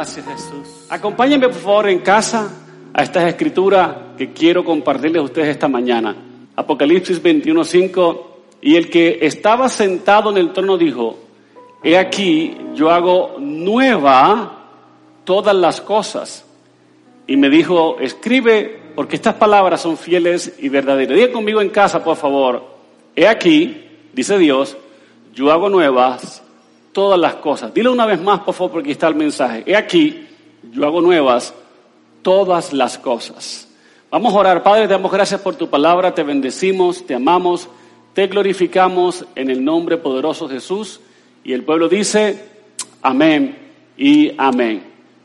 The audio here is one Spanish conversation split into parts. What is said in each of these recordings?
Gracias Jesús. Acompáñenme por favor en casa a estas escrituras que quiero compartirles a ustedes esta mañana. Apocalipsis 21:5 y el que estaba sentado en el trono dijo, he aquí yo hago nueva todas las cosas. Y me dijo, escribe porque estas palabras son fieles y verdaderas. Diga conmigo en casa, por favor. He aquí, dice Dios, yo hago nuevas todas las cosas. Dile una vez más, por favor, porque está el mensaje. He aquí, yo hago nuevas todas las cosas. Vamos a orar. Padre, te damos gracias por tu palabra, te bendecimos, te amamos, te glorificamos en el nombre poderoso de Jesús. Y el pueblo dice, amén y amén.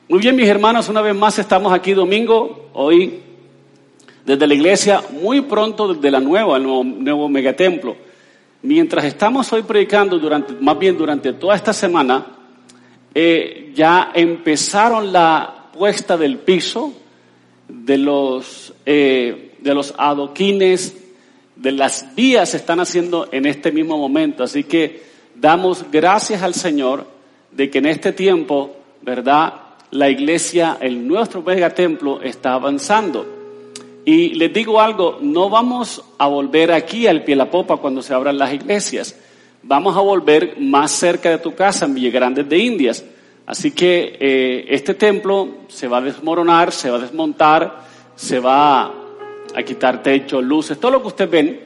Muy bien, mis hermanos, una vez más estamos aquí domingo, hoy, desde la iglesia, muy pronto desde la nueva, el nuevo, nuevo megatemplo. Mientras estamos hoy predicando, durante, más bien durante toda esta semana, eh, ya empezaron la puesta del piso de los, eh, de los adoquines, de las vías se están haciendo en este mismo momento. Así que damos gracias al Señor de que en este tiempo, ¿verdad? La iglesia, el nuestro megatemplo está avanzando. Y les digo algo, no vamos a volver aquí al pie la popa cuando se abran las iglesias. Vamos a volver más cerca de tu casa, en Villegrandes de Indias. Así que eh, este templo se va a desmoronar, se va a desmontar, se va a quitar techo, luces, todo lo que ustedes ven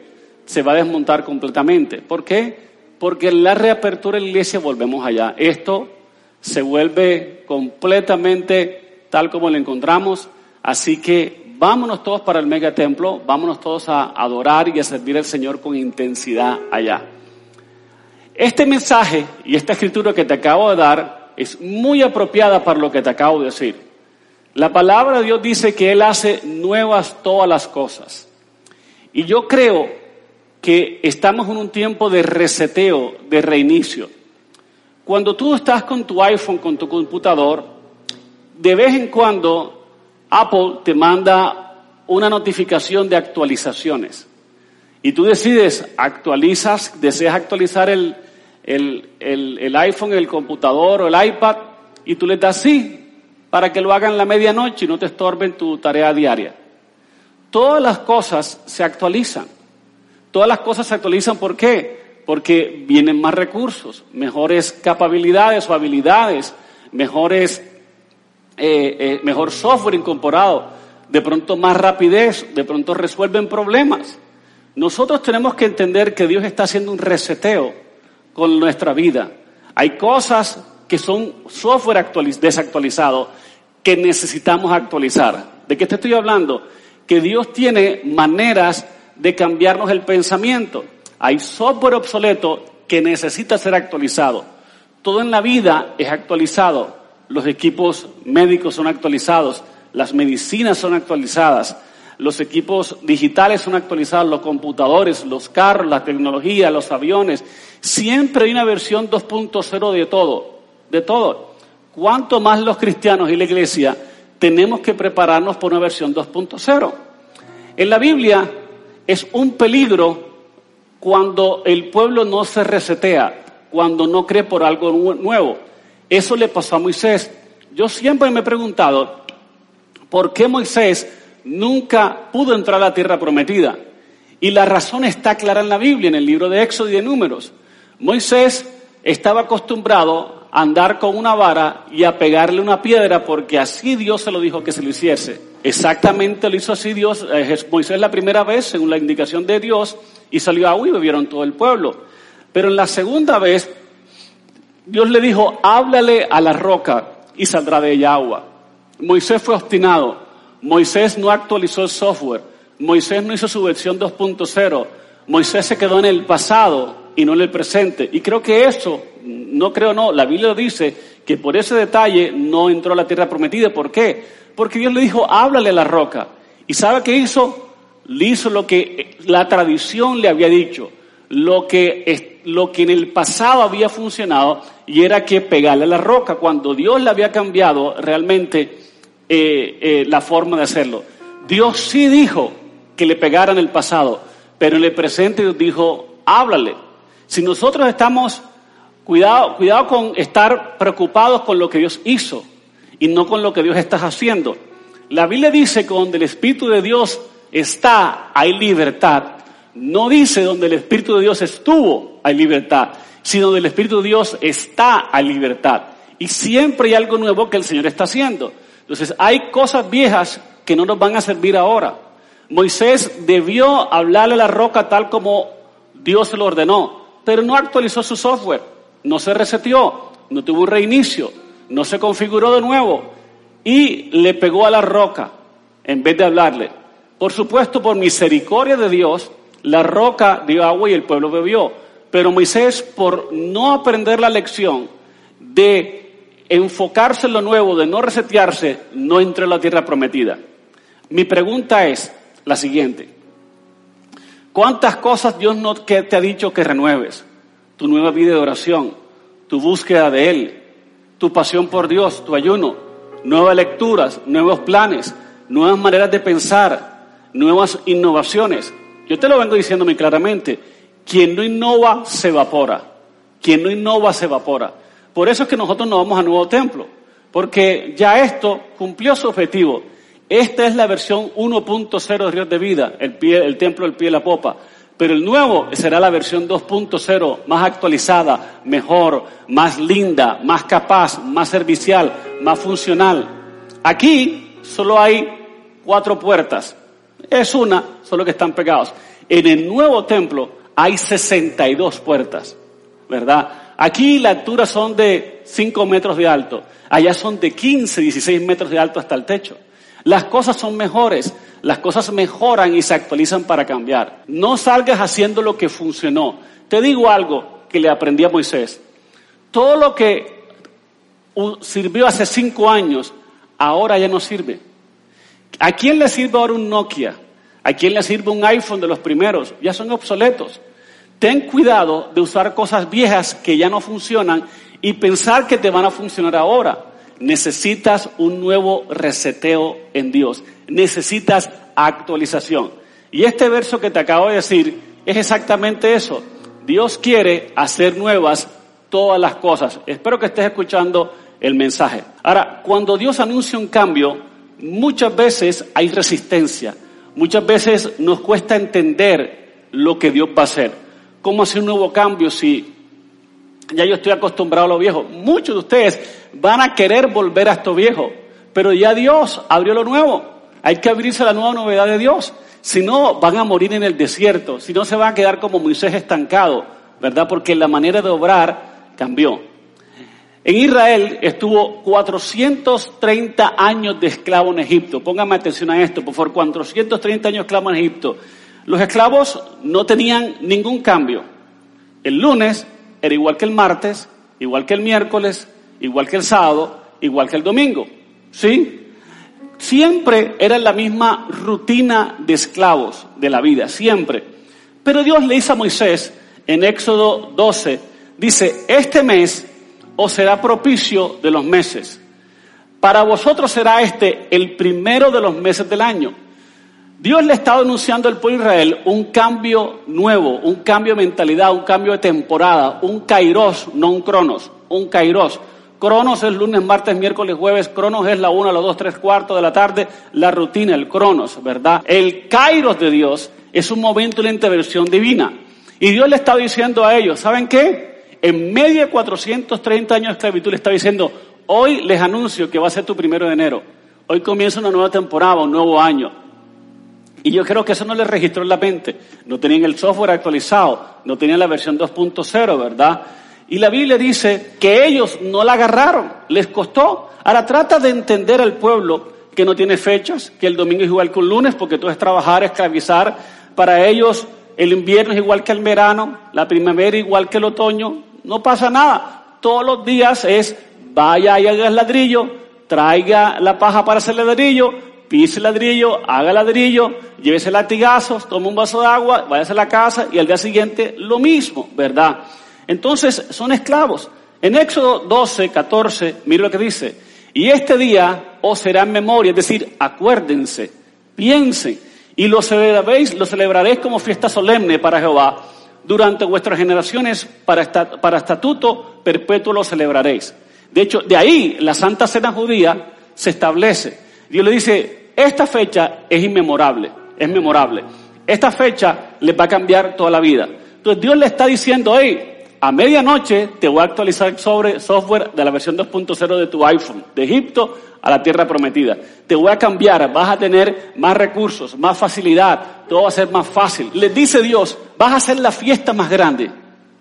se va a desmontar completamente. ¿Por qué? Porque en la reapertura de la iglesia volvemos allá. Esto se vuelve completamente tal como lo encontramos. Así que vámonos todos para el megatemplo, vámonos todos a adorar y a servir al Señor con intensidad allá. Este mensaje y esta escritura que te acabo de dar es muy apropiada para lo que te acabo de decir. La palabra de Dios dice que Él hace nuevas todas las cosas. Y yo creo que estamos en un tiempo de reseteo, de reinicio. Cuando tú estás con tu iPhone, con tu computador, de vez en cuando Apple te manda una notificación de actualizaciones y tú decides, actualizas, deseas actualizar el, el, el, iPhone, el computador o el iPad y tú le das sí para que lo hagan la medianoche y no te estorben tu tarea diaria. Todas las cosas se actualizan. Todas las cosas se actualizan, ¿por qué? Porque vienen más recursos, mejores capacidades o habilidades, mejores eh, eh, mejor software incorporado, de pronto más rapidez, de pronto resuelven problemas. Nosotros tenemos que entender que Dios está haciendo un reseteo con nuestra vida. Hay cosas que son software desactualizado que necesitamos actualizar. ¿De qué te estoy hablando? Que Dios tiene maneras de cambiarnos el pensamiento. Hay software obsoleto que necesita ser actualizado. Todo en la vida es actualizado los equipos médicos son actualizados, las medicinas son actualizadas, los equipos digitales son actualizados, los computadores, los carros, la tecnología, los aviones. Siempre hay una versión 2.0 de todo, de todo. ¿Cuánto más los cristianos y la iglesia tenemos que prepararnos por una versión 2.0? En la Biblia es un peligro cuando el pueblo no se resetea, cuando no cree por algo nuevo. Eso le pasó a Moisés. Yo siempre me he preguntado, ¿por qué Moisés nunca pudo entrar a la tierra prometida? Y la razón está clara en la Biblia, en el libro de Éxodo y de Números. Moisés estaba acostumbrado a andar con una vara y a pegarle una piedra porque así Dios se lo dijo que se lo hiciese. Exactamente lo hizo así Dios, eh, Moisés la primera vez, según la indicación de Dios, y salió agua y bebieron todo el pueblo. Pero en la segunda vez Dios le dijo, háblale a la roca y saldrá de ella agua. Moisés fue obstinado. Moisés no actualizó el software. Moisés no hizo su versión 2.0. Moisés se quedó en el pasado y no en el presente. Y creo que eso, no creo no, la Biblia dice que por ese detalle no entró a la tierra prometida. ¿Por qué? Porque Dios le dijo, háblale a la roca. ¿Y sabe qué hizo? Le hizo lo que la tradición le había dicho, lo que, lo que en el pasado había funcionado y era que pegarle a la roca, cuando Dios le había cambiado realmente eh, eh, la forma de hacerlo. Dios sí dijo que le pegara en el pasado, pero en el presente dijo, háblale. Si nosotros estamos, cuidado, cuidado con estar preocupados con lo que Dios hizo y no con lo que Dios está haciendo. La Biblia dice que donde el Espíritu de Dios está, hay libertad. No dice donde el Espíritu de Dios estuvo, hay libertad, sino donde el Espíritu de Dios está, hay libertad. Y siempre hay algo nuevo que el Señor está haciendo. Entonces, hay cosas viejas que no nos van a servir ahora. Moisés debió hablarle a la roca tal como Dios se lo ordenó, pero no actualizó su software, no se reseteó, no tuvo un reinicio, no se configuró de nuevo y le pegó a la roca en vez de hablarle. Por supuesto, por misericordia de Dios, la roca dio agua y el pueblo bebió. Pero Moisés, por no aprender la lección de enfocarse en lo nuevo, de no resetearse, no entró en la tierra prometida. Mi pregunta es la siguiente. ¿Cuántas cosas Dios no te ha dicho que renueves? Tu nueva vida de oración, tu búsqueda de Él, tu pasión por Dios, tu ayuno, nuevas lecturas, nuevos planes, nuevas maneras de pensar, nuevas innovaciones. Yo te lo vengo diciendo muy claramente. Quien no innova se evapora. Quien no innova se evapora. Por eso es que nosotros no vamos a nuevo templo, porque ya esto cumplió su objetivo. Esta es la versión 1.0 de Ríos de Vida, el, pie, el templo del pie de la popa. Pero el nuevo será la versión 2.0, más actualizada, mejor, más linda, más capaz, más servicial, más funcional. Aquí solo hay cuatro puertas. Es una, solo que están pegados. En el nuevo templo hay 62 puertas, ¿verdad? Aquí la altura son de 5 metros de alto, allá son de 15, 16 metros de alto hasta el techo. Las cosas son mejores, las cosas mejoran y se actualizan para cambiar. No salgas haciendo lo que funcionó. Te digo algo que le aprendí a Moisés. Todo lo que sirvió hace cinco años, ahora ya no sirve. ¿A quién le sirve ahora un Nokia? ¿A quién le sirve un iPhone de los primeros? Ya son obsoletos. Ten cuidado de usar cosas viejas que ya no funcionan y pensar que te van a funcionar ahora. Necesitas un nuevo reseteo en Dios. Necesitas actualización. Y este verso que te acabo de decir es exactamente eso. Dios quiere hacer nuevas todas las cosas. Espero que estés escuchando el mensaje. Ahora, cuando Dios anuncia un cambio, muchas veces hay resistencia. Muchas veces nos cuesta entender lo que Dios va a hacer. ¿Cómo hacer un nuevo cambio si ya yo estoy acostumbrado a lo viejo? Muchos de ustedes van a querer volver a esto viejo, pero ya Dios abrió lo nuevo. Hay que abrirse a la nueva novedad de Dios. Si no, van a morir en el desierto. Si no, se van a quedar como Moisés estancado, ¿verdad? Porque la manera de obrar cambió. En Israel estuvo 430 años de esclavo en Egipto. Póngame atención a esto, por favor. 430 años de esclavo en Egipto. Los esclavos no tenían ningún cambio. El lunes era igual que el martes, igual que el miércoles, igual que el sábado, igual que el domingo. ¿Sí? Siempre era la misma rutina de esclavos de la vida, siempre. Pero Dios le dice a Moisés en Éxodo 12, dice, este mes os será propicio de los meses. Para vosotros será este el primero de los meses del año. Dios le estaba anunciando al pueblo de Israel un cambio nuevo, un cambio de mentalidad, un cambio de temporada, un kairos, no un cronos, un kairos. Cronos es lunes, martes, miércoles, jueves, cronos es la una, las dos, tres cuartos de la tarde, la rutina, el cronos, ¿verdad? El kairos de Dios es un momento de intervención divina. Y Dios le estaba diciendo a ellos, ¿saben qué? En medio de 430 años de esclavitud le estaba diciendo, hoy les anuncio que va a ser tu primero de enero. Hoy comienza una nueva temporada, un nuevo año. Y yo creo que eso no les registró en la mente. No tenían el software actualizado, no tenían la versión 2.0, ¿verdad? Y la Biblia dice que ellos no la agarraron, les costó. Ahora trata de entender al pueblo que no tiene fechas, que el domingo es igual que un lunes, porque todo es trabajar, esclavizar. Para ellos el invierno es igual que el verano, la primavera igual que el otoño. No pasa nada. Todos los días es vaya y haga el ladrillo, traiga la paja para hacer ladrillo, pise ladrillo, haga ladrillo, llévese latigazos, tome un vaso de agua, váyase a la casa y al día siguiente lo mismo, ¿verdad? Entonces son esclavos. En Éxodo 12, 14, mire lo que dice. Y este día os será en memoria, es decir, acuérdense, piensen, y lo celebraréis, lo celebraréis como fiesta solemne para Jehová. Durante vuestras generaciones, para, para estatuto perpetuo lo celebraréis. De hecho, de ahí la Santa Cena Judía se establece. Dios le dice, esta fecha es inmemorable, es memorable. Esta fecha les va a cambiar toda la vida. Entonces Dios le está diciendo, hey, a medianoche te voy a actualizar sobre software de la versión 2.0 de tu iPhone, de Egipto a la tierra prometida. Te voy a cambiar, vas a tener más recursos, más facilidad, todo va a ser más fácil. Les dice Dios, vas a hacer la fiesta más grande.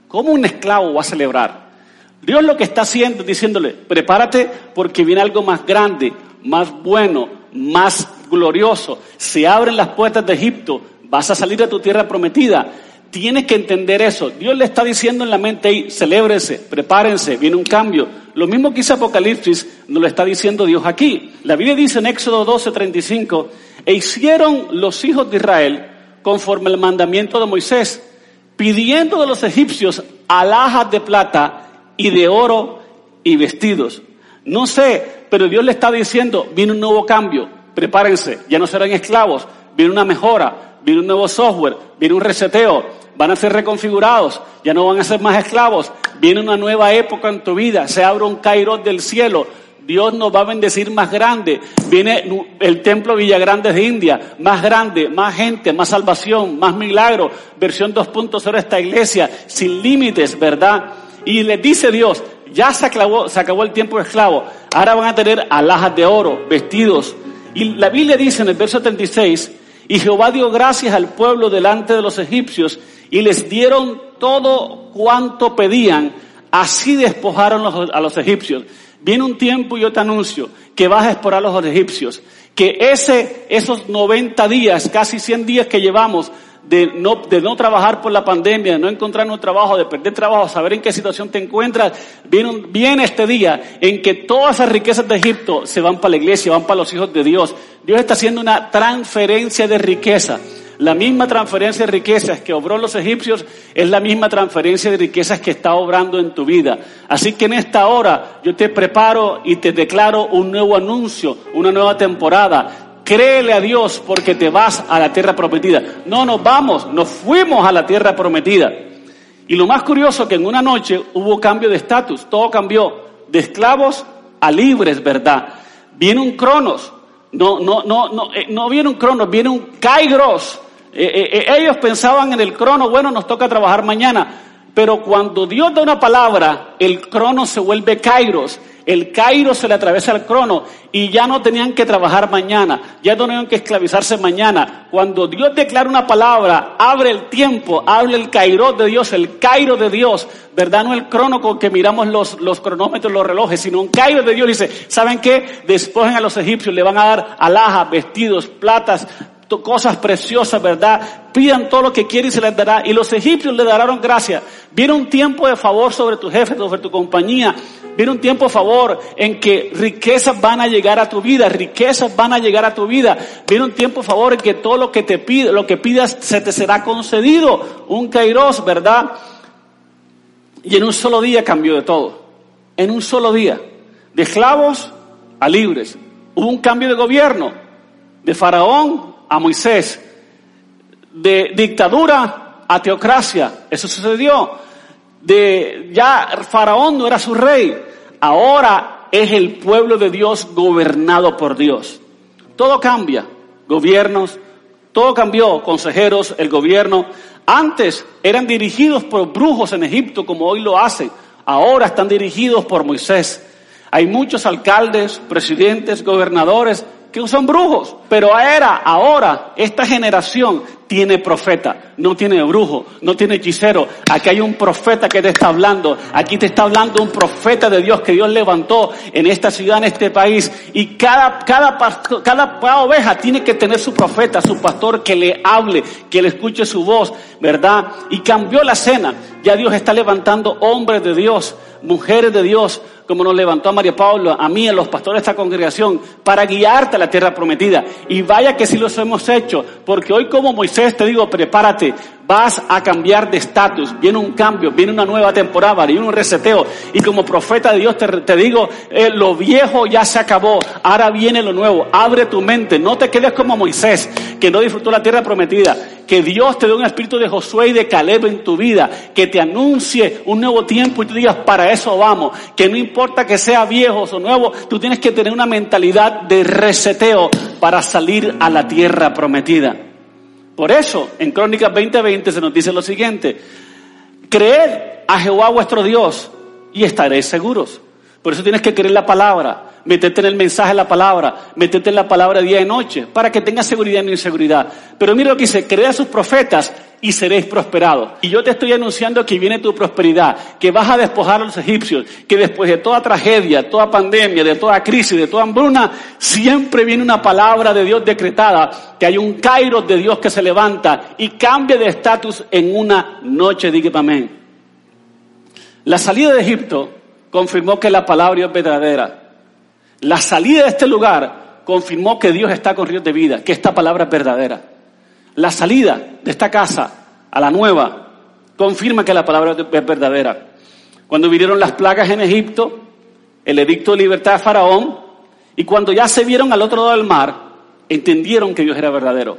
¿Cómo un esclavo va a celebrar? Dios lo que está haciendo, diciéndole, prepárate porque viene algo más grande, más bueno, más glorioso. Se abren las puertas de Egipto, vas a salir de tu tierra prometida Tienes que entender eso. Dios le está diciendo en la mente ahí, celébrense, prepárense, viene un cambio. Lo mismo que hizo Apocalipsis, nos lo está diciendo Dios aquí. La Biblia dice en Éxodo 12, 35, e hicieron los hijos de Israel conforme al mandamiento de Moisés, pidiendo de los egipcios alhajas de plata y de oro y vestidos. No sé, pero Dios le está diciendo, viene un nuevo cambio, prepárense, ya no serán esclavos, viene una mejora, viene un nuevo software, viene un reseteo, van a ser reconfigurados, ya no van a ser más esclavos, viene una nueva época en tu vida, se abre un Cairo del cielo, Dios nos va a bendecir más grande, viene el templo Villagrandes de India, más grande, más gente, más salvación, más milagro, versión 2.0 de esta iglesia, sin límites, ¿verdad? Y les dice Dios, ya se acabó, se acabó el tiempo de esclavo, ahora van a tener alhajas de oro, vestidos. Y la Biblia dice en el verso 36, y Jehová dio gracias al pueblo delante de los egipcios y les dieron todo cuanto pedían, así despojaron a los egipcios. Viene un tiempo y yo te anuncio que vas a explorar a los egipcios, que ese, esos 90 días, casi 100 días que llevamos de no, de no trabajar por la pandemia, de no encontrar un trabajo, de perder trabajo, saber en qué situación te encuentras, viene, viene este día en que todas esas riquezas de Egipto se van para la iglesia, van para los hijos de Dios. Dios está haciendo una transferencia de riqueza. La misma transferencia de riquezas que obró los egipcios es la misma transferencia de riquezas que está obrando en tu vida. Así que en esta hora yo te preparo y te declaro un nuevo anuncio, una nueva temporada. Créele a Dios porque te vas a la tierra prometida. No nos vamos, nos fuimos a la tierra prometida. Y lo más curioso que en una noche hubo cambio de estatus, todo cambió de esclavos a libres, ¿verdad? Viene un cronos, no, no, no, no, eh, no viene un cronos, viene un kairos. Eh, eh, eh, ellos pensaban en el crono, bueno, nos toca trabajar mañana. Pero cuando Dios da una palabra, el crono se vuelve kairos. El kairos se le atraviesa al crono y ya no tenían que trabajar mañana, ya no tenían que esclavizarse mañana. Cuando Dios declara una palabra, abre el tiempo, abre el kairos de Dios, el cairo de Dios, ¿verdad? No el crono con que miramos los, los cronómetros, los relojes, sino un cairo de Dios. Dice, ¿saben qué? Despojen a los egipcios, le van a dar alhajas, vestidos, platas, cosas preciosas, ¿verdad? Pidan todo lo que quieren y se les dará. Y los egipcios le darán gracia. Viene un tiempo de favor sobre tu jefe, sobre tu compañía. Viene un tiempo de favor en que riquezas van a llegar a tu vida, riquezas van a llegar a tu vida. Viene un tiempo de favor en que todo lo que te pide, lo que pidas se te será concedido. Un kairos, ¿verdad? Y en un solo día cambió de todo. En un solo día. De esclavos a libres. Hubo un cambio de gobierno. De faraón a Moisés. De dictadura a teocracia. Eso sucedió. De ya Faraón no era su rey. Ahora es el pueblo de Dios gobernado por Dios. Todo cambia. Gobiernos, todo cambió. Consejeros, el gobierno. Antes eran dirigidos por brujos en Egipto como hoy lo hacen. Ahora están dirigidos por Moisés. Hay muchos alcaldes, presidentes, gobernadores que son brujos, pero era ahora esta generación tiene profeta, no tiene brujo, no tiene hechicero. Aquí hay un profeta que te está hablando. Aquí te está hablando un profeta de Dios que Dios levantó en esta ciudad, en este país. Y cada, cada, cada, oveja tiene que tener su profeta, su pastor que le hable, que le escuche su voz, ¿verdad? Y cambió la cena. Ya Dios está levantando hombres de Dios, mujeres de Dios, como nos levantó a María Pablo, a mí, a los pastores de esta congregación, para guiarte a la tierra prometida. Y vaya que sí los hemos hecho, porque hoy como Moisés te digo, prepárate, vas a cambiar de estatus, viene un cambio, viene una nueva temporada, viene un reseteo. Y como profeta de Dios te, digo, eh, lo viejo ya se acabó, ahora viene lo nuevo, abre tu mente, no te quedes como Moisés, que no disfrutó la tierra prometida, que Dios te dé un espíritu de Josué y de Caleb en tu vida, que te anuncie un nuevo tiempo y tú digas, para eso vamos, que no importa que sea viejo o nuevo, tú tienes que tener una mentalidad de reseteo para salir a la tierra prometida. Por eso, en Crónicas 20:20 se nos dice lo siguiente, creed a Jehová vuestro Dios y estaréis seguros. Por eso tienes que creer la palabra, meterte en el mensaje de la palabra, meterte en la palabra día y noche, para que tengas seguridad no inseguridad. Pero mira lo que dice, crea a sus profetas y seréis prosperados. Y yo te estoy anunciando que viene tu prosperidad, que vas a despojar a los egipcios, que después de toda tragedia, toda pandemia, de toda crisis, de toda hambruna, siempre viene una palabra de Dios decretada, que hay un Cairo de Dios que se levanta y cambia de estatus en una noche, diga amén. La salida de Egipto confirmó que la palabra es verdadera. La salida de este lugar confirmó que Dios está con ríos de vida, que esta palabra es verdadera. La salida de esta casa a la nueva confirma que la palabra es verdadera. Cuando vinieron las plagas en Egipto, el edicto de libertad de Faraón, y cuando ya se vieron al otro lado del mar, entendieron que Dios era verdadero.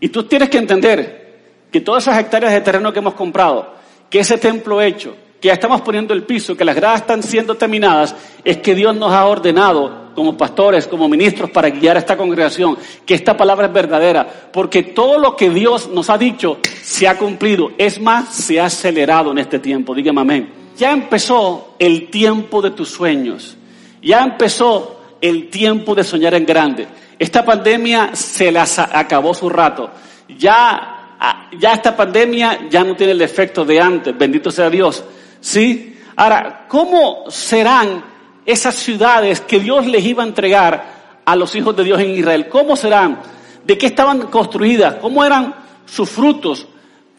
Y tú tienes que entender que todas esas hectáreas de terreno que hemos comprado, que ese templo hecho, que ya estamos poniendo el piso, que las gradas están siendo terminadas, es que Dios nos ha ordenado como pastores, como ministros, para guiar a esta congregación, que esta palabra es verdadera, porque todo lo que Dios nos ha dicho se ha cumplido. Es más, se ha acelerado en este tiempo. Dígame amén. Ya empezó el tiempo de tus sueños. Ya empezó el tiempo de soñar en grande. Esta pandemia se las acabó su rato. Ya, ya esta pandemia ya no tiene el efecto de antes. Bendito sea Dios. ¿Sí? Ahora, ¿cómo serán esas ciudades que Dios les iba a entregar a los hijos de Dios en Israel? ¿Cómo serán? ¿De qué estaban construidas? ¿Cómo eran sus frutos?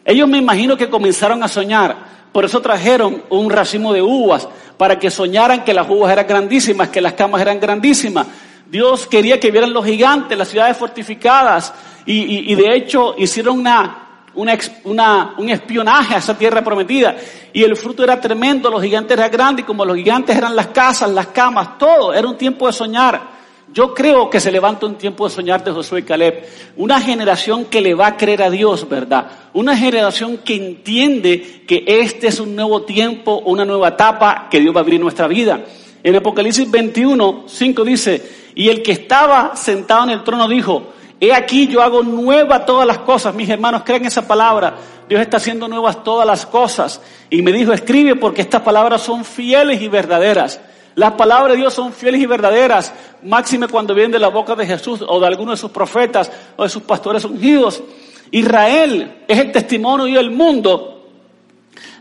Ellos me imagino que comenzaron a soñar. Por eso trajeron un racimo de uvas, para que soñaran que las uvas eran grandísimas, que las camas eran grandísimas. Dios quería que vieran los gigantes, las ciudades fortificadas, y, y de hecho hicieron una una, un espionaje a esa tierra prometida. Y el fruto era tremendo, los gigantes eran grandes, y como los gigantes eran las casas, las camas, todo, era un tiempo de soñar. Yo creo que se levanta un tiempo de soñar de Josué y Caleb. Una generación que le va a creer a Dios, ¿verdad? Una generación que entiende que este es un nuevo tiempo, una nueva etapa que Dios va a abrir nuestra vida. En Apocalipsis 21, 5 dice, y el que estaba sentado en el trono dijo, He aquí yo hago nueva todas las cosas. Mis hermanos, crean esa palabra. Dios está haciendo nuevas todas las cosas. Y me dijo, escribe porque estas palabras son fieles y verdaderas. Las palabras de Dios son fieles y verdaderas. Máxime cuando vienen de la boca de Jesús o de alguno de sus profetas o de sus pastores ungidos. Israel es el testimonio del mundo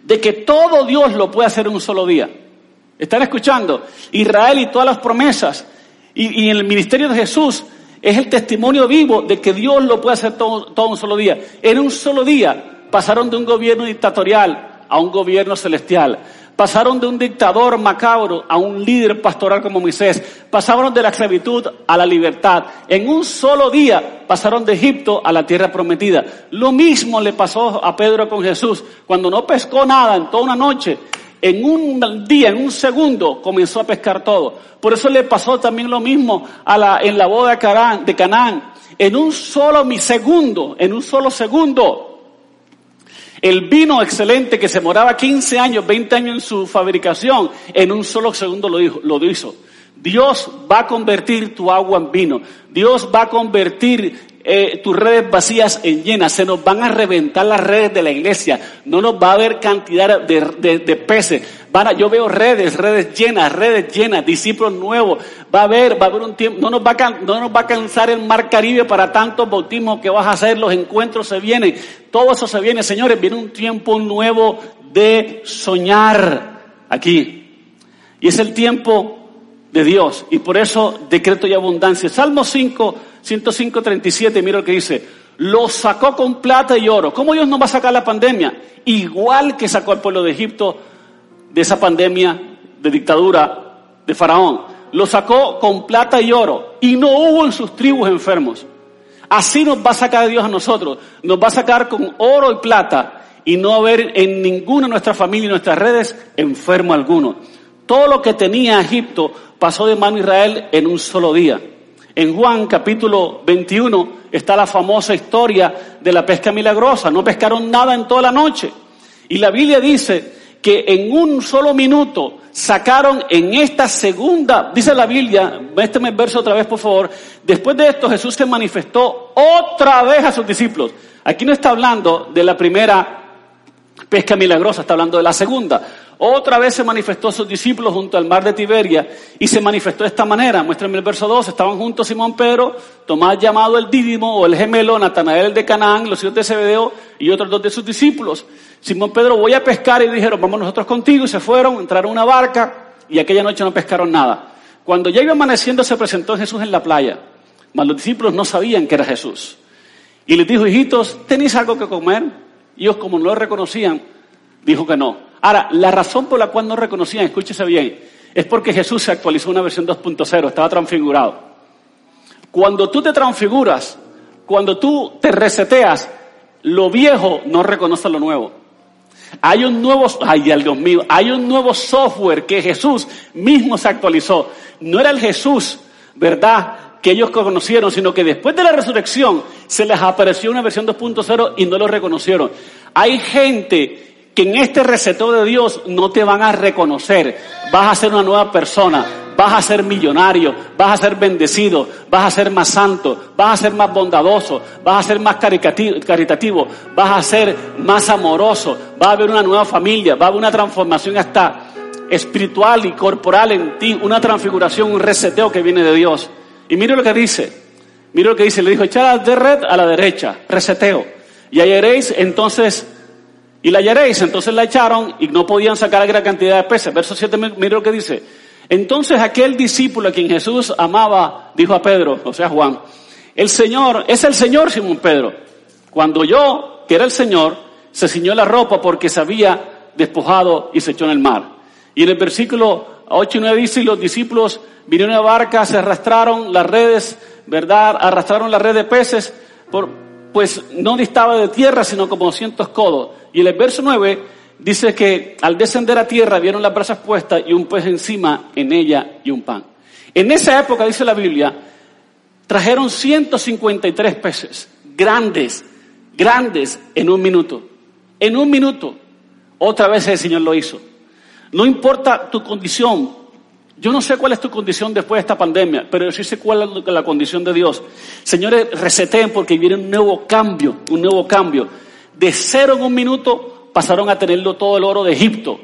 de que todo Dios lo puede hacer en un solo día. ¿Están escuchando? Israel y todas las promesas. Y, el ministerio de Jesús es el testimonio vivo de que Dios lo puede hacer todo, todo un solo día. En un solo día pasaron de un gobierno dictatorial a un gobierno celestial. Pasaron de un dictador macabro a un líder pastoral como Moisés. Pasaron de la esclavitud a la libertad. En un solo día pasaron de Egipto a la tierra prometida. Lo mismo le pasó a Pedro con Jesús. Cuando no pescó nada en toda una noche, en un día, en un segundo, comenzó a pescar todo. Por eso le pasó también lo mismo a la, en la boda de Canaán. En un solo mi segundo, en un solo segundo, el vino excelente que se moraba 15 años, 20 años en su fabricación, en un solo segundo lo, lo hizo. Dios va a convertir tu agua en vino. Dios va a convertir eh, tus redes vacías en llenas. Se nos van a reventar las redes de la iglesia. No nos va a haber cantidad de, peces. Van a, yo veo redes, redes llenas, redes llenas, discípulos nuevos. Va a haber, va a haber un tiempo. No nos va a, no nos va a cansar el mar Caribe para tantos bautismos que vas a hacer. Los encuentros se vienen. Todo eso se viene, señores. Viene un tiempo nuevo de soñar aquí. Y es el tiempo de Dios. Y por eso decreto y abundancia. Salmo 5, 105, 37, mira lo que dice. Lo sacó con plata y oro. ¿Cómo Dios no va a sacar la pandemia? Igual que sacó al pueblo de Egipto de esa pandemia de dictadura de Faraón. Lo sacó con plata y oro. Y no hubo en sus tribus enfermos. Así nos va a sacar Dios a nosotros. Nos va a sacar con oro y plata y no haber en ninguna de nuestras familias y nuestras redes enfermo alguno. Todo lo que tenía Egipto pasó de mano a Israel en un solo día. En Juan capítulo 21 está la famosa historia de la pesca milagrosa. No pescaron nada en toda la noche. Y la Biblia dice que en un solo minuto sacaron en esta segunda, dice la Biblia, mésteme el verso otra vez por favor, después de esto Jesús se manifestó otra vez a sus discípulos. Aquí no está hablando de la primera pesca milagrosa, está hablando de la segunda. Otra vez se manifestó a sus discípulos junto al mar de Tiberia y se manifestó de esta manera. Muéstrenme el verso 2. Estaban juntos Simón Pedro, Tomás llamado el Dídimo o el gemelo, Natanael de Canaán, los hijos de Zebedeo y otros dos de sus discípulos. Simón Pedro, voy a pescar y dijeron, vamos nosotros contigo y se fueron, entraron a una barca y aquella noche no pescaron nada. Cuando ya iba amaneciendo se presentó Jesús en la playa, mas los discípulos no sabían que era Jesús. Y les dijo, hijitos, ¿tenéis algo que comer? Y ellos como no lo reconocían, dijo que no. Ahora, la razón por la cual no reconocían, escúchese bien, es porque Jesús se actualizó una versión 2.0, estaba transfigurado. Cuando tú te transfiguras, cuando tú te reseteas, lo viejo no reconoce lo nuevo. Hay un nuevo, ay Dios mío, hay un nuevo software que Jesús mismo se actualizó. No era el Jesús, ¿verdad? que ellos conocieron, sino que después de la resurrección se les apareció una versión 2.0 y no lo reconocieron. Hay gente que en este receteo de Dios no te van a reconocer. Vas a ser una nueva persona, vas a ser millonario, vas a ser bendecido, vas a ser más santo, vas a ser más bondadoso, vas a ser más caritativo, vas a ser más amoroso, va a haber una nueva familia, va a haber una transformación hasta espiritual y corporal en ti, una transfiguración, un reseteo que viene de Dios. Y mire lo que dice, mire lo que dice, le dijo, echad de red a la derecha, reseteo, y hallaréis entonces y la hallaréis. Entonces la echaron y no podían sacar gran cantidad de peces. Verso 7, mire lo que dice. Entonces aquel discípulo a quien Jesús amaba, dijo a Pedro, o sea Juan, el Señor, es el Señor Simón Pedro. Cuando yo, que era el Señor, se ciñó la ropa porque se había despojado y se echó en el mar. Y en el versículo 8 y 9 dice, y los discípulos vinieron a barca, se arrastraron las redes, ¿verdad? Arrastraron la red de peces por, pues no distaba de tierra, sino como cientos codos. Y el verso 9 dice que al descender a tierra vieron las brasas puestas y un pez encima en ella y un pan. En esa época, dice la Biblia, trajeron 153 peces, grandes, grandes, en un minuto. En un minuto. Otra vez el Señor lo hizo. No importa tu condición, yo no sé cuál es tu condición después de esta pandemia, pero yo sí sé cuál es la condición de Dios. Señores, reseteen porque viene un nuevo cambio, un nuevo cambio. De cero en un minuto pasaron a tenerlo todo el oro de Egipto.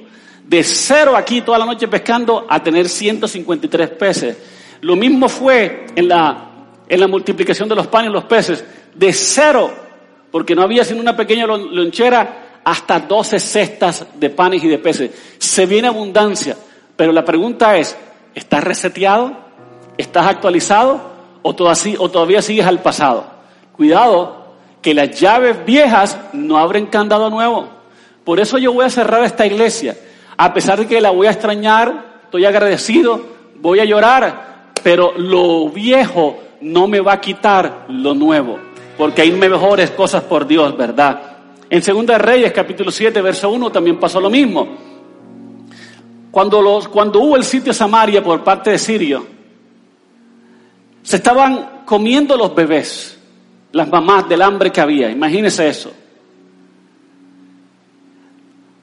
De cero aquí toda la noche pescando a tener 153 peces. Lo mismo fue en la, en la multiplicación de los panes y los peces. De cero, porque no había sino una pequeña lonchera, hasta 12 cestas de panes y de peces. Se viene abundancia. Pero la pregunta es, ¿estás reseteado? ¿Estás actualizado? ¿O todavía, sigues al pasado? Cuidado, que las llaves viejas no abren candado nuevo. Por eso yo voy a cerrar esta iglesia. A pesar de que la voy a extrañar, estoy agradecido, voy a llorar, pero lo viejo no me va a quitar lo nuevo, porque hay mejores cosas por Dios, ¿verdad? En Segunda Reyes, capítulo 7, verso 1, también pasó lo mismo. Cuando, hubo el sitio Samaria por parte de Sirio, se estaban comiendo los bebés, las mamás del hambre que había, imagínense eso.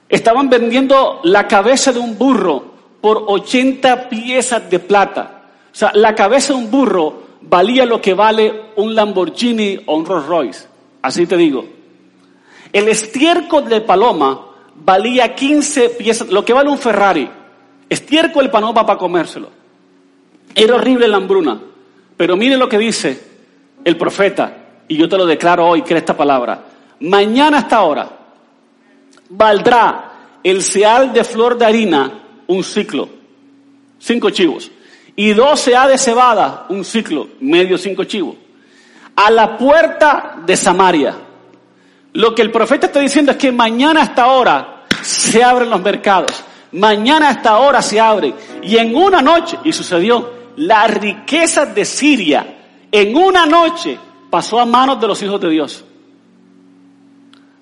Estaban vendiendo la cabeza de un burro por 80 piezas de plata. sea, la cabeza de un burro valía lo que vale un Lamborghini o un Rolls Royce. Así te digo. El estiércol de paloma valía 15 piezas, lo que vale un Ferrari. Estiércol de paloma para comérselo. Era horrible la hambruna. Pero mire lo que dice el profeta, y yo te lo declaro hoy, que esta palabra. Mañana hasta ahora valdrá el ceal de flor de harina un ciclo, cinco chivos, y dos ceal de cebada un ciclo, medio cinco chivos, a la puerta de Samaria. Lo que el profeta está diciendo es que mañana hasta ahora se abren los mercados, mañana hasta ahora se abren, y en una noche, y sucedió, la riqueza de Siria en una noche pasó a manos de los hijos de Dios.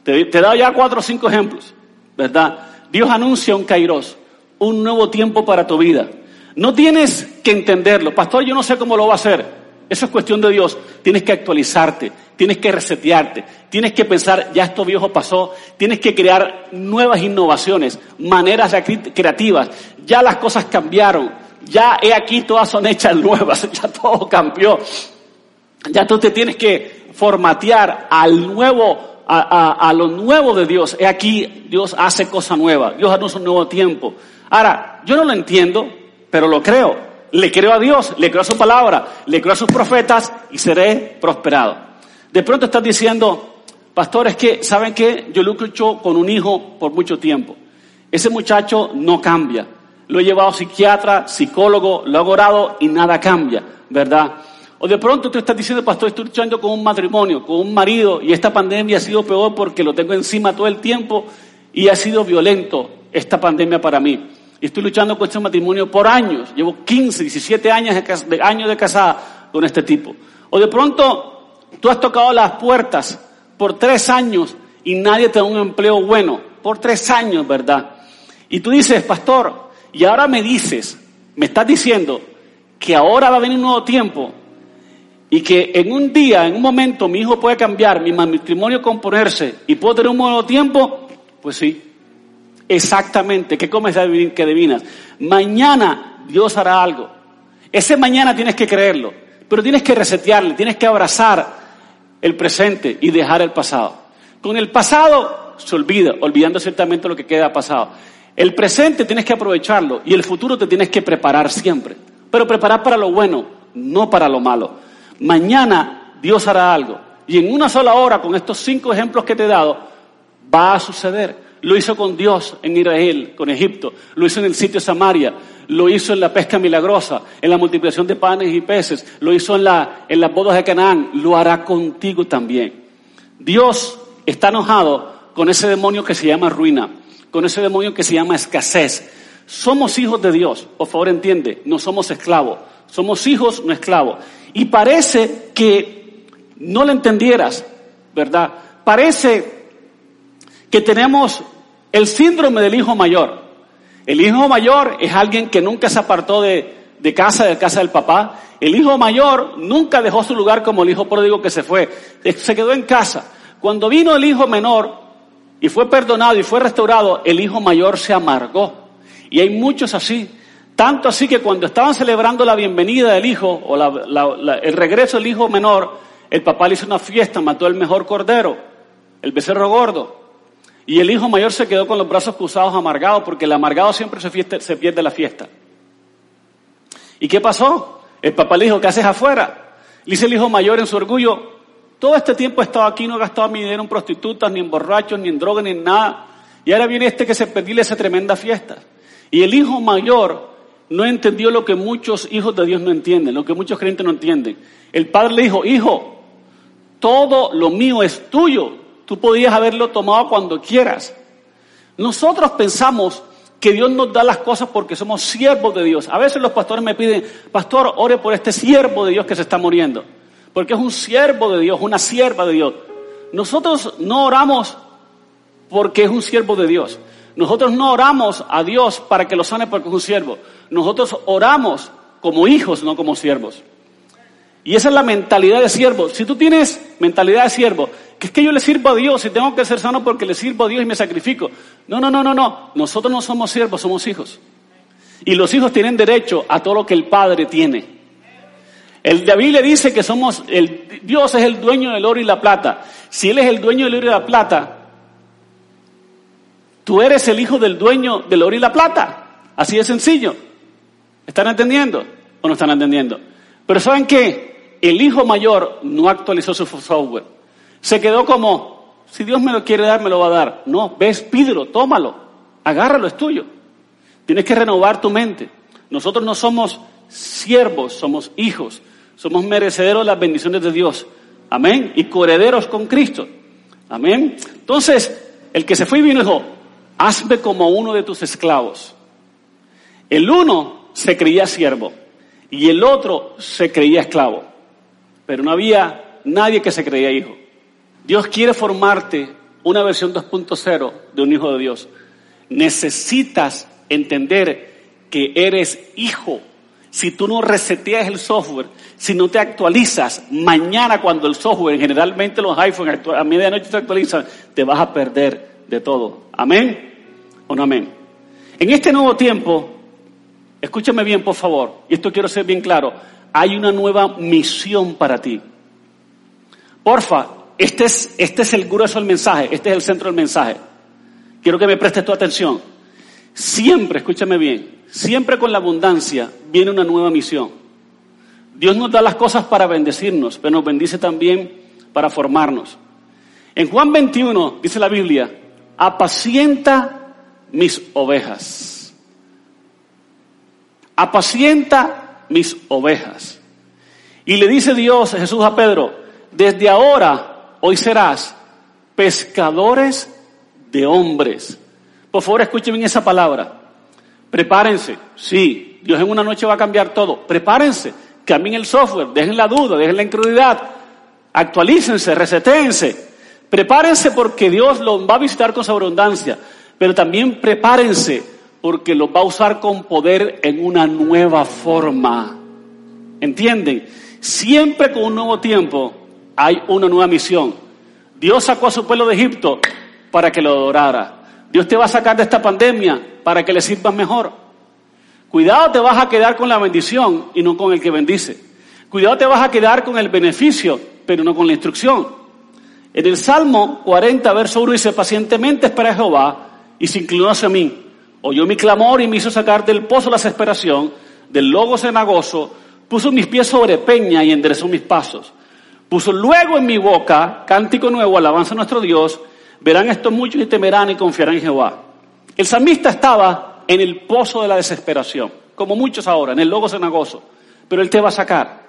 Te, he dado ya cuatro o cinco ejemplos, ¿verdad? Dios anuncia un kairos, un nuevo tiempo para tu vida. No tienes que entenderlo. Pastor, yo no sé cómo lo va a hacer. Eso es cuestión de Dios. Tienes que actualizarte, tienes que resetearte, tienes que pensar, ya esto viejo pasó, tienes que crear nuevas innovaciones, maneras creativas. Ya las cosas cambiaron ya he aquí todas son hechas nuevas, ya todo cambió. Ya tú te tienes que formatear al nuevo, a, lo nuevo de Dios. He aquí Dios hace cosa nueva, Dios anuncia un nuevo tiempo. Ahora, yo no lo entiendo, pero lo creo. Le creo a Dios, le creo a su palabra, le creo a sus profetas y seré prosperado. De pronto estás diciendo, pastor, es que, ¿saben qué? Yo lucho con un hijo por mucho tiempo. Ese muchacho no cambia. Lo he llevado a psiquiatra, psicólogo, lo he orado y nada cambia, ¿verdad? O de pronto tú estás diciendo, pastor, estoy luchando con un matrimonio, con un marido, y esta pandemia ha sido peor porque lo tengo encima todo el tiempo y ha sido violento esta pandemia para mí. Y estoy luchando con este matrimonio por años. Llevo 15, 17 años de, años de casada con este tipo. O de pronto tú has tocado las puertas por tres años y nadie te da un empleo bueno. Por tres años, ¿verdad? Y tú dices, pastor, y ahora me dices, me estás diciendo que ahora va a venir un nuevo tiempo y que en un día, en un momento, mi hijo puede cambiar, mi matrimonio componerse y puedo tener un nuevo tiempo, pues sí, exactamente. ¿Qué comes que adivinas? Mañana Dios hará algo. Ese mañana tienes que creerlo, pero tienes que resetearle, tienes que abrazar el presente y dejar el pasado. Con el pasado se olvida, olvidando ciertamente lo que queda pasado. El presente tienes que aprovecharlo y el futuro te tienes que preparar siempre. Pero preparar para lo bueno, no para lo malo. Mañana Dios hará algo. Y en una sola hora, con estos cinco ejemplos que te he dado, va a suceder. Lo hizo con Dios en Israel, con Egipto. Lo hizo en el sitio Samaria. Lo hizo en la pesca milagrosa, en la multiplicación de panes y peces. Lo hizo en, la, en las bodas de Canaán. Lo hará contigo también. Dios está enojado con ese demonio que se llama ruina con ese demonio que se llama escasez. Somos hijos de Dios, por favor entiende, no somos esclavos, somos hijos, no esclavos. Y parece que no lo entendieras, ¿verdad? Parece que tenemos el síndrome del hijo mayor. El hijo mayor es alguien que nunca se apartó de, de casa, de casa del papá. El hijo mayor nunca dejó su lugar como el hijo pródigo que se fue, se quedó en casa. Cuando vino el hijo menor, y fue perdonado y fue restaurado, el hijo mayor se amargó. Y hay muchos así. Tanto así que cuando estaban celebrando la bienvenida del hijo o el regreso del hijo menor, el papá le hizo una fiesta, mató el mejor cordero, el becerro gordo. Y el hijo mayor se quedó con los brazos cruzados amargados porque el amargado siempre se, se pierde la fiesta. ¿Y qué pasó? El papá le dijo, ¿qué haces afuera? Le dice el hijo mayor en su orgullo, todo este tiempo he estado aquí, no he gastado mi dinero en prostitutas, ni en borrachos, ni en drogas, ni en nada. Y ahora viene este que se perdió esa tremenda fiesta. Y el hijo mayor no entendió lo que muchos hijos de Dios no entienden, lo que muchos creyentes no entienden. El padre le dijo, hijo, todo lo mío es tuyo. Tú podías haberlo tomado cuando quieras. Nosotros pensamos que Dios nos da las cosas porque somos siervos de Dios. A veces los pastores me piden, pastor, ore por este siervo de Dios que se está muriendo porque es un siervo de Dios, una sierva de Dios. Nosotros no oramos porque es un siervo de Dios. Nosotros no oramos a Dios para que lo sane porque es un siervo. Nosotros oramos como hijos, no como siervos. Y esa es la mentalidad de siervo. Si tú tienes mentalidad de siervo, que es que yo le sirvo a Dios y tengo que ser sano porque le sirvo a Dios y me sacrifico. No, no, no, no, no. Nosotros no somos siervos, somos hijos. Y los hijos tienen derecho a todo lo que el Padre tiene. El David le dice que somos, el, Dios es el dueño del oro y la plata. Si Él es el dueño del oro y la plata, tú eres el hijo del dueño del oro y la plata. Así de sencillo. ¿Están entendiendo o no están entendiendo? Pero ¿saben qué? El hijo mayor no actualizó su software. Se quedó como, si Dios me lo quiere dar, me lo va a dar. No, ves, pídelo, tómalo, agárralo, es tuyo. Tienes que renovar tu mente. Nosotros no somos siervos, somos hijos. Somos merecederos de las bendiciones de Dios. Amén. Y coherederos con Cristo. Amén. Entonces, el que se fue y vino dijo, hazme como uno de tus esclavos. El uno se creía siervo y el otro se creía esclavo. Pero no había nadie que se creía hijo. Dios quiere formarte una versión 2.0 de un hijo de Dios. Necesitas entender que eres hijo si tú no reseteas el software, si no te actualizas, mañana cuando el software, generalmente los iPhones a medianoche se actualizan, te vas a perder de todo. ¿Amén o no amén? En este nuevo tiempo, escúchame bien por favor, y esto quiero ser bien claro, hay una nueva misión para ti. Porfa, este es, este es el grueso del mensaje, este es el centro del mensaje. Quiero que me prestes tu atención. Siempre, escúchame bien, Siempre con la abundancia viene una nueva misión. Dios nos da las cosas para bendecirnos, pero nos bendice también para formarnos. En Juan 21 dice la Biblia, apacienta mis ovejas. Apacienta mis ovejas. Y le dice Dios, Jesús a Pedro, desde ahora, hoy serás pescadores de hombres. Por favor, escuchen esa palabra. Prepárense, sí, Dios en una noche va a cambiar todo. Prepárense, cambien el software, dejen la duda, dejen la incredulidad, actualícense, resetéense. Prepárense porque Dios los va a visitar con su abundancia, pero también prepárense porque los va a usar con poder en una nueva forma. ¿Entienden? Siempre con un nuevo tiempo hay una nueva misión. Dios sacó a su pueblo de Egipto para que lo adorara. Dios te va a sacar de esta pandemia para que le sirvas mejor. Cuidado te vas a quedar con la bendición y no con el que bendice. Cuidado te vas a quedar con el beneficio, pero no con la instrucción. En el Salmo 40, verso 1 dice, pacientemente espera Jehová y se inclinó hacia mí. Oyó mi clamor y me hizo sacar del pozo la desesperación, del logo cenagoso, puso mis pies sobre peña y enderezó mis pasos. Puso luego en mi boca cántico nuevo, alabanza a nuestro Dios, Verán esto muchos y temerán y confiarán en Jehová. El salmista estaba en el pozo de la desesperación, como muchos ahora, en el logo cenagoso, pero Él te va a sacar.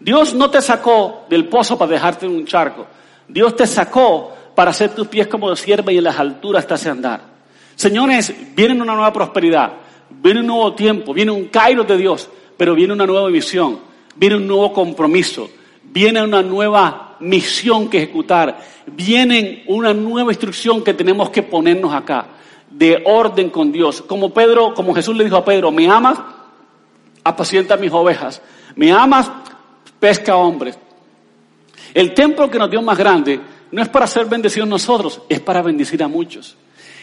Dios no te sacó del pozo para dejarte en un charco. Dios te sacó para hacer tus pies como de sierva y en las alturas te hace andar. Señores, viene una nueva prosperidad, viene un nuevo tiempo, viene un cairo de Dios, pero viene una nueva visión, viene un nuevo compromiso, viene una nueva misión que ejecutar, viene una nueva instrucción que tenemos que ponernos acá, de orden con Dios. Como Pedro, como Jesús le dijo a Pedro, me amas, apacienta mis ovejas, me amas, pesca hombres. El templo que nos dio más grande no es para ser bendecidos nosotros, es para bendecir a muchos.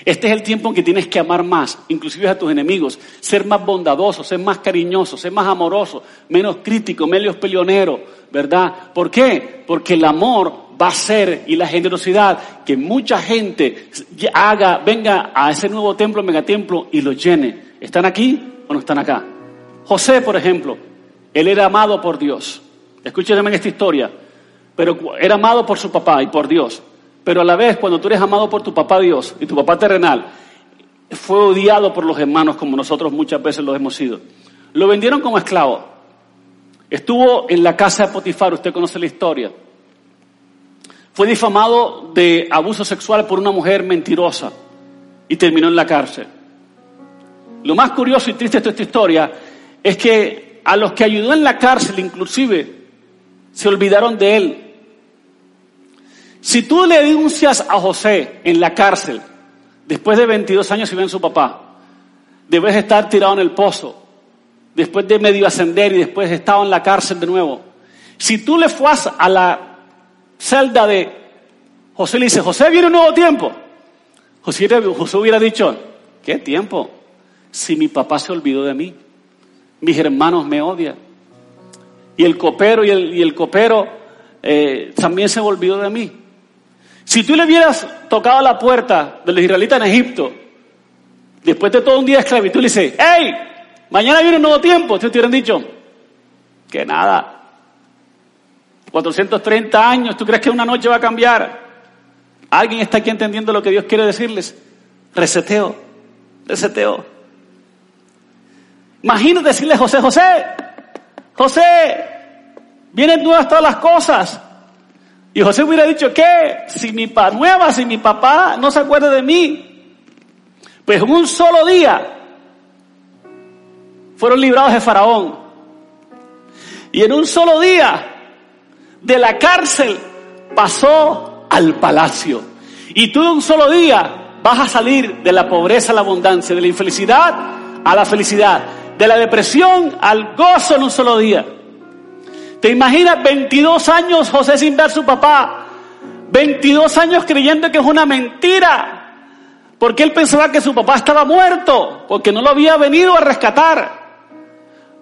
Este es el tiempo en que tienes que amar más, inclusive a tus enemigos, ser más bondadoso, ser más cariñoso, ser más amoroso, menos crítico, menos peleonero, ¿verdad? ¿Por qué? Porque el amor va a ser y la generosidad que mucha gente haga, venga a ese nuevo templo, megatemplo y lo llene. ¿Están aquí o no están acá? José, por ejemplo, él era amado por Dios. Escúchenme esta historia, pero era amado por su papá y por Dios. Pero a la vez, cuando tú eres amado por tu papá Dios y tu papá terrenal, fue odiado por los hermanos como nosotros muchas veces lo hemos sido. Lo vendieron como esclavo. Estuvo en la casa de Potifar, usted conoce la historia. Fue difamado de abuso sexual por una mujer mentirosa y terminó en la cárcel. Lo más curioso y triste de esta historia es que a los que ayudó en la cárcel inclusive se olvidaron de él si tú le denuncias a José en la cárcel, después de 22 años y ven su papá, debes estar tirado en el pozo, después de medio ascender y después de estado en la cárcel de nuevo. Si tú le fuas a la celda de José, le dice, José viene un nuevo tiempo. José, hubiera dicho, ¿qué tiempo? Si mi papá se olvidó de mí, mis hermanos me odian. Y el copero y el, y el copero eh, también se olvidó de mí. Si tú le hubieras tocado la puerta de los israelitas en Egipto, después de todo un día de esclavitud, le dices, ¡Hey! Mañana viene un nuevo tiempo. Te hubieran dicho, que nada. 430 años, ¿tú crees que una noche va a cambiar? ¿Alguien está aquí entendiendo lo que Dios quiere decirles? Reseteo, reseteo. Imagínate decirle a José, José, José, vienen nuevas todas las cosas. Y José hubiera dicho, ¿qué? Si mi pa nueva, si mi papá no se acuerda de mí. Pues en un solo día fueron librados de Faraón. Y en un solo día de la cárcel pasó al palacio. Y tú en un solo día vas a salir de la pobreza a la abundancia, de la infelicidad a la felicidad, de la depresión al gozo en un solo día. ¿Te imaginas 22 años José sin ver a su papá? 22 años creyendo que es una mentira. Porque él pensaba que su papá estaba muerto, porque no lo había venido a rescatar.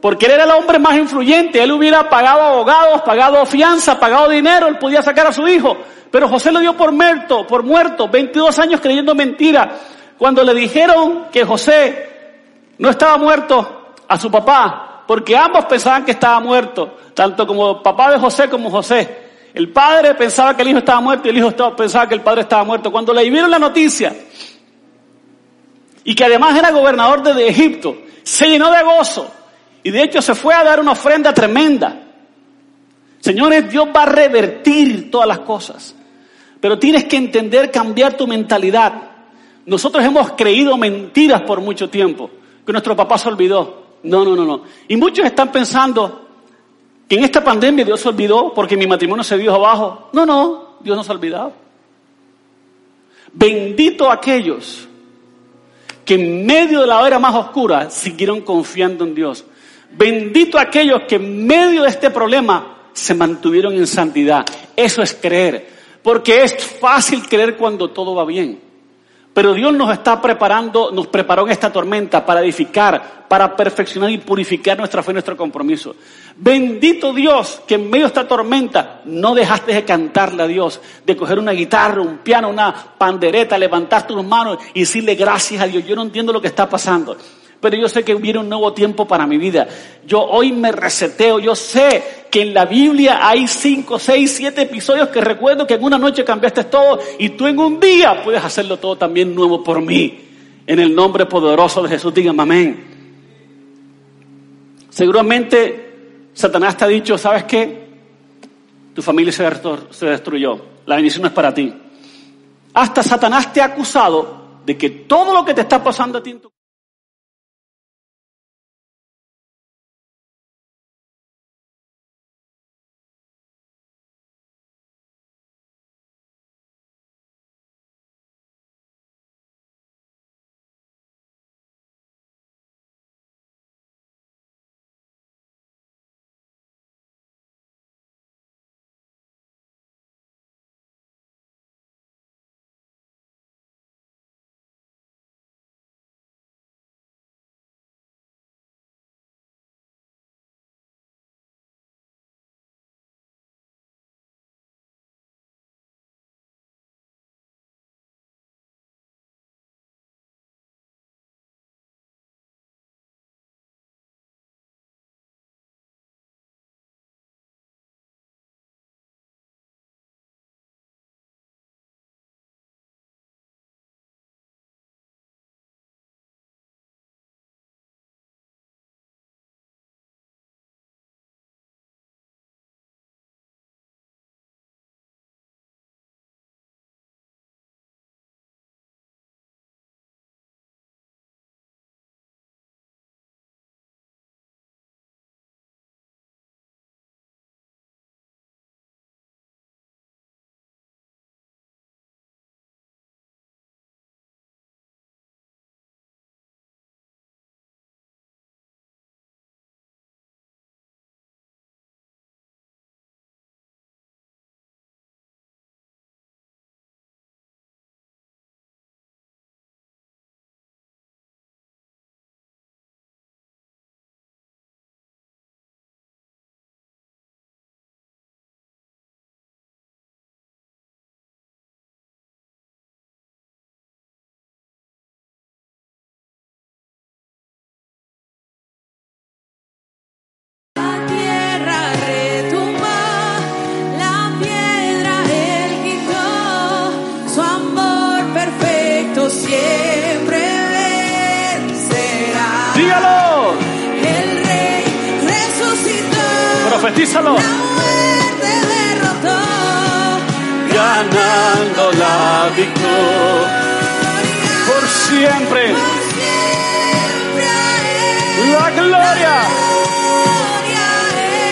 Porque él era el hombre más influyente, él hubiera pagado abogados, pagado fianza, pagado dinero, él podía sacar a su hijo. Pero José lo dio por muerto, por muerto, 22 años creyendo mentira. Cuando le dijeron que José no estaba muerto a su papá, porque ambos pensaban que estaba muerto, tanto como papá de José como José. El padre pensaba que el hijo estaba muerto y el hijo pensaba que el padre estaba muerto. Cuando le dieron la noticia y que además era gobernador de Egipto, se llenó de gozo y de hecho se fue a dar una ofrenda tremenda. Señores, Dios va a revertir todas las cosas. Pero tienes que entender, cambiar tu mentalidad. Nosotros hemos creído mentiras por mucho tiempo, que nuestro papá se olvidó. No, no, no, no. Y muchos están pensando que en esta pandemia Dios se olvidó porque mi matrimonio se dio abajo. No, no, Dios no se ha olvidado. Bendito aquellos que en medio de la hora más oscura siguieron confiando en Dios. Bendito aquellos que en medio de este problema se mantuvieron en santidad. Eso es creer. Porque es fácil creer cuando todo va bien. Pero Dios nos está preparando, nos preparó en esta tormenta para edificar, para perfeccionar y purificar nuestra fe y nuestro compromiso. Bendito Dios que en medio de esta tormenta no dejaste de cantarle a Dios, de coger una guitarra, un piano, una pandereta, levantar tus manos y decirle gracias a Dios. Yo no entiendo lo que está pasando pero yo sé que hubiera un nuevo tiempo para mi vida. Yo hoy me reseteo, yo sé que en la Biblia hay cinco, seis, siete episodios que recuerdo que en una noche cambiaste todo y tú en un día puedes hacerlo todo también nuevo por mí. En el nombre poderoso de Jesús, digan amén. Seguramente Satanás te ha dicho, ¿sabes qué? Tu familia se destruyó, la bendición no es para ti. Hasta Satanás te ha acusado de que todo lo que te está pasando a ti en tu Profetízalo. Ganando la victoria. Por siempre. La gloria.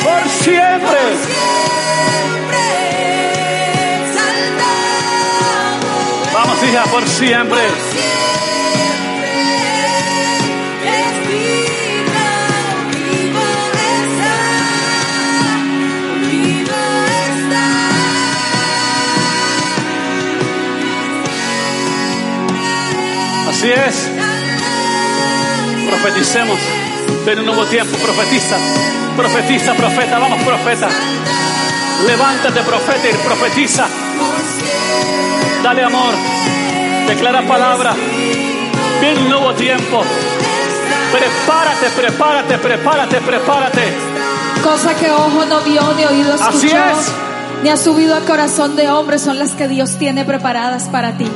Por siempre. Vamos, hija, por. Siempre Así es. Profeticemos. Ven un nuevo tiempo. Profetiza. Profetiza, profeta. Vamos, profeta. Levántate, profeta, y profetiza. Dale amor. Declara palabra. Ven un nuevo tiempo. Prepárate, prepárate, prepárate, prepárate. Cosa que ojo no vio ni oído escuchó, Así es. ni ha subido al corazón de hombre son las que Dios tiene preparadas para ti.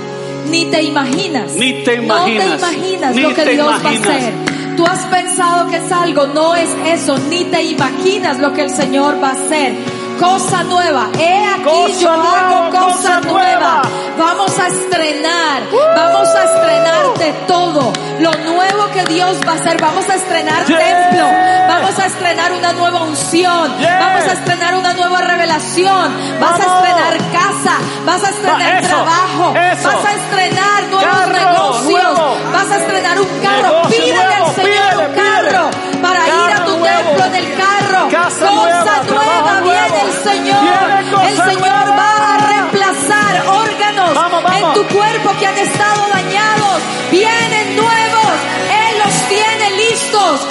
Ni te imaginas. Ni te imaginas. No te imaginas lo que Dios imaginas. va a hacer. Tú has pensado que es algo, no es eso. Ni te imaginas lo que el Señor va a hacer. Cosa nueva. He aquí Cosa yo hago cosa, cosa nueva. nueva. Vamos a estrenar. Vamos a estrenar de todo. Lo nuevo que Dios va a hacer. Vamos a estrenar Yeah. templo. Vamos a estrenar una nueva unción. Yeah. Vamos a estrenar Vas a estrenar casa. Vas a estrenar eso, trabajo. eso. Vas a estrenar nuevos Carro negocios. nuevo. Vas a estrenar un carro. Negocio Pídele nuevo, al Señor pídele, un carro pídele. para ir a tu nuevo. templo en el carro. Casa cosa nueva, viene el Señor. El Señor va a reemplazar órganos Vamos, vamos. en tu cuerpo que han estado dañados. Vienen nuevos. Él los tiene listos.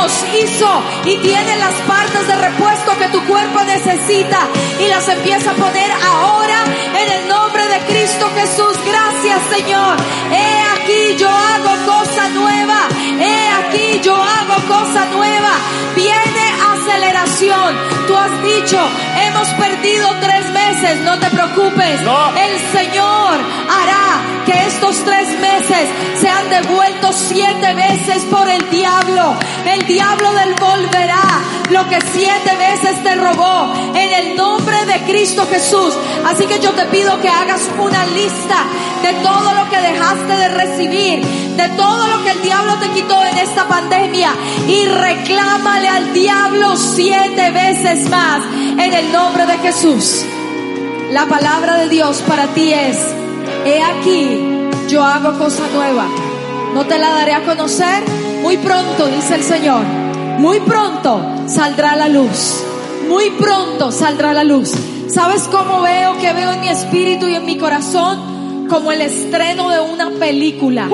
Nos hizo y tiene las partes de repuesto que tu cuerpo necesita y las empieza a poner ahora en el nombre de Cristo Jesús. Gracias Señor. He aquí yo hago cosa nueva. He aquí yo hago cosa nueva. Viene aceleración. Tú has dicho, hemos perdido tres meses. No te preocupes. No. El Señor hará que estos tres meses sean devueltos siete veces por el diablo. El diablo devolverá lo que siete veces te robó en el nombre de Cristo Jesús. Así que yo te pido que hagas una lista de todo lo que dejaste de recibir, de todo lo que el diablo te quitó en esta pandemia y reclámale al diablo siete veces más en el nombre de Jesús. La palabra de Dios para ti es, he aquí, yo hago cosa nueva. No te la daré a conocer muy pronto, dice el Señor. Muy pronto saldrá la luz. Muy pronto saldrá la luz. ¿Sabes cómo veo que veo en mi espíritu y en mi corazón? Como el estreno de una película.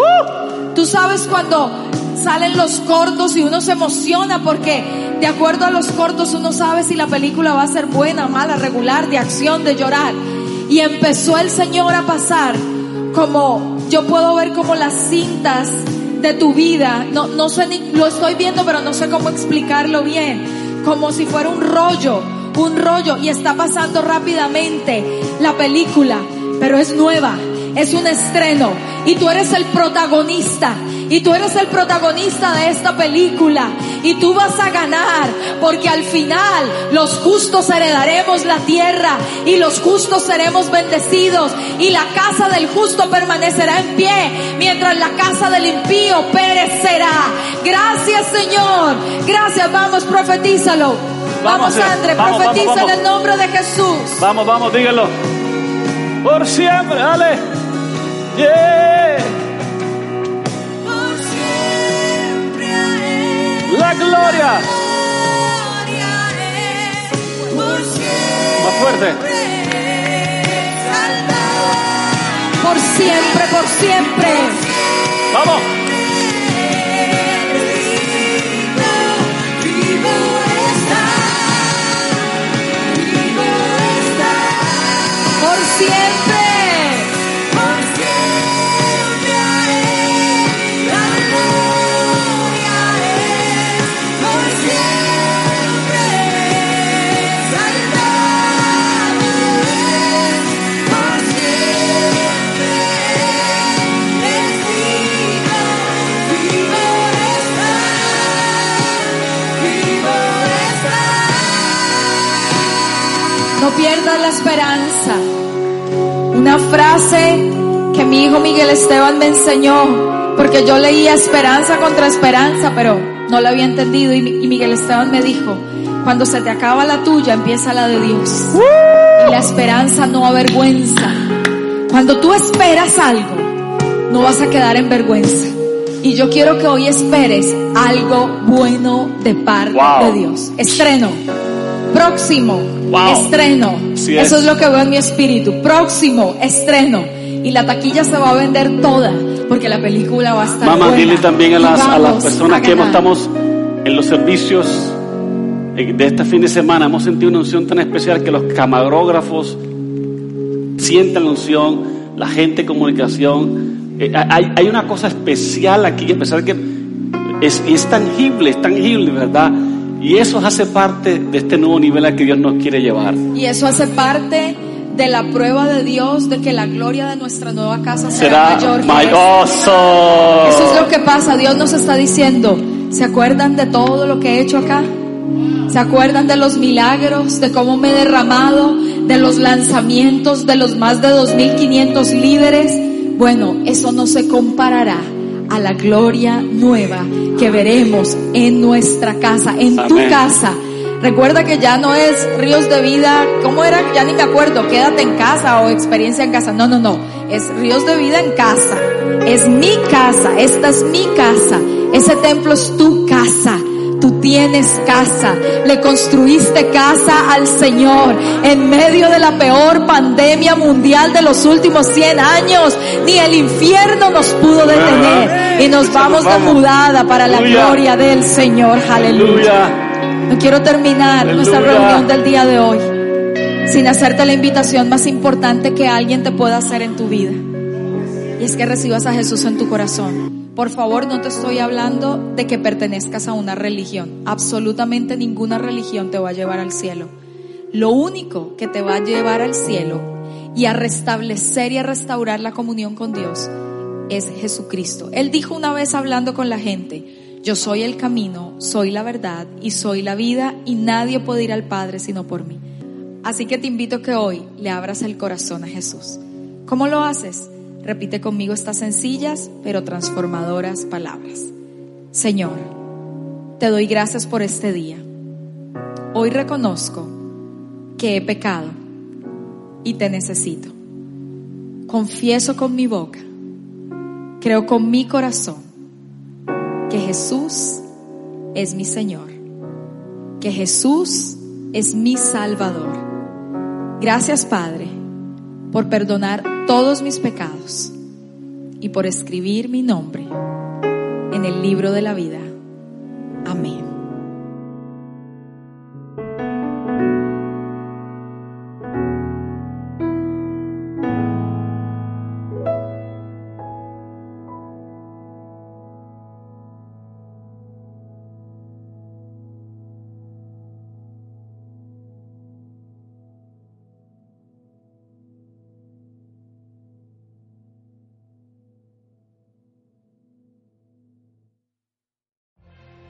Tú sabes cuando salen los cortos y uno se emociona porque de acuerdo a los cortos uno sabe si la película va a ser buena, mala, regular, de acción, de llorar. Y empezó el Señor a pasar como yo puedo ver como las cintas de tu vida, no, no sé ni, lo estoy viendo pero no sé cómo explicarlo bien, como si fuera un rollo, un rollo. Y está pasando rápidamente la película, pero es nueva, es un estreno. Y tú eres el protagonista y tú eres el protagonista de esta película y tú vas a ganar porque al final los justos heredaremos la tierra y los justos seremos bendecidos y la casa del justo permanecerá en pie mientras la casa del impío perecerá. Gracias Señor, gracias, vamos, profetízalo. Vamos, Vamos, André, vamos, profetiza vamos, vamos. en el nombre de Jesús. Vamos, vamos, díganlo. Por siempre, dale. Yeah. La gloria. Más fuerte. Por siempre, por siempre. Vamos. Por siempre. Mi hijo Miguel Esteban me enseñó, porque yo leía esperanza contra esperanza, pero no la había entendido. Y, y Miguel Esteban me dijo, cuando se te acaba la tuya, empieza la de Dios. Y la esperanza no avergüenza. Cuando tú esperas algo, no vas a quedar en vergüenza. Y yo quiero que hoy esperes algo bueno de parte Wow. de Dios. Estreno. Próximo. Wow. Estreno. Así Eso es. es lo que veo en mi espíritu. Próximo. Estreno. Y la taquilla se va a vender toda. Porque la película va a estar Mamá, buena. dile también a las, a las personas a que hemos- estamos en los servicios eh, de este fin de semana, hemos sentido una unción tan especial que los camarógrafos sienten la unción, la gente de comunicación. Eh, hay, hay una cosa especial aquí, a pesar que es, es tangible, es tangible, ¿verdad? Y eso hace parte de este nuevo nivel al que Dios nos quiere llevar. Y eso hace parte de la prueba de Dios de que la gloria de nuestra nueva casa será, Será mayor. Eso es lo que pasa. Dios nos está diciendo, ¿se acuerdan de todo lo que he hecho acá? ¿Se acuerdan de los milagros, de cómo me he derramado, de los lanzamientos de los más de 2.500 líderes? Bueno, eso no se comparará a la gloria nueva que veremos en nuestra casa, en tu casa. Recuerda que ya no es ríos de vida, ¿cómo era? Ya ni me acuerdo, quédate en casa o experiencia en casa. No, no, no, es ríos de vida en casa. Es mi casa, esta es mi casa. Ese templo es tu casa. Tú tienes casa, le construiste casa al Señor en medio de la peor pandemia mundial de los últimos 100 años. Ni el infierno nos pudo detener y nos vamos de mudada para la gloria del Señor. Aleluya. No quiero terminar nuestra Aleluya. reunión del día de hoy sin hacerte la invitación más importante que alguien te pueda hacer en tu vida. Y es que recibas a Jesús en tu corazón. Por favor, no te estoy hablando de que pertenezcas a una religión. Absolutamente ninguna religión te va a llevar al cielo. Lo único que te va a llevar al cielo y a restablecer y a restaurar la comunión con Dios es Jesucristo. Él dijo una vez hablando con la gente, yo soy el camino, soy la verdad y soy la vida y nadie puede ir al Padre sino por mí. Así que te invito que hoy le abras el corazón a Jesús. ¿Cómo lo haces? Repite conmigo estas sencillas pero transformadoras palabras. Señor, te doy gracias por este día. Hoy reconozco que he pecado y te necesito. Confieso con mi boca, creo con mi corazón que Jesús es mi Señor, que Jesús es mi Salvador. Gracias Padre por perdonar todos mis pecados y por escribir mi nombre en el libro de la vida. Amén.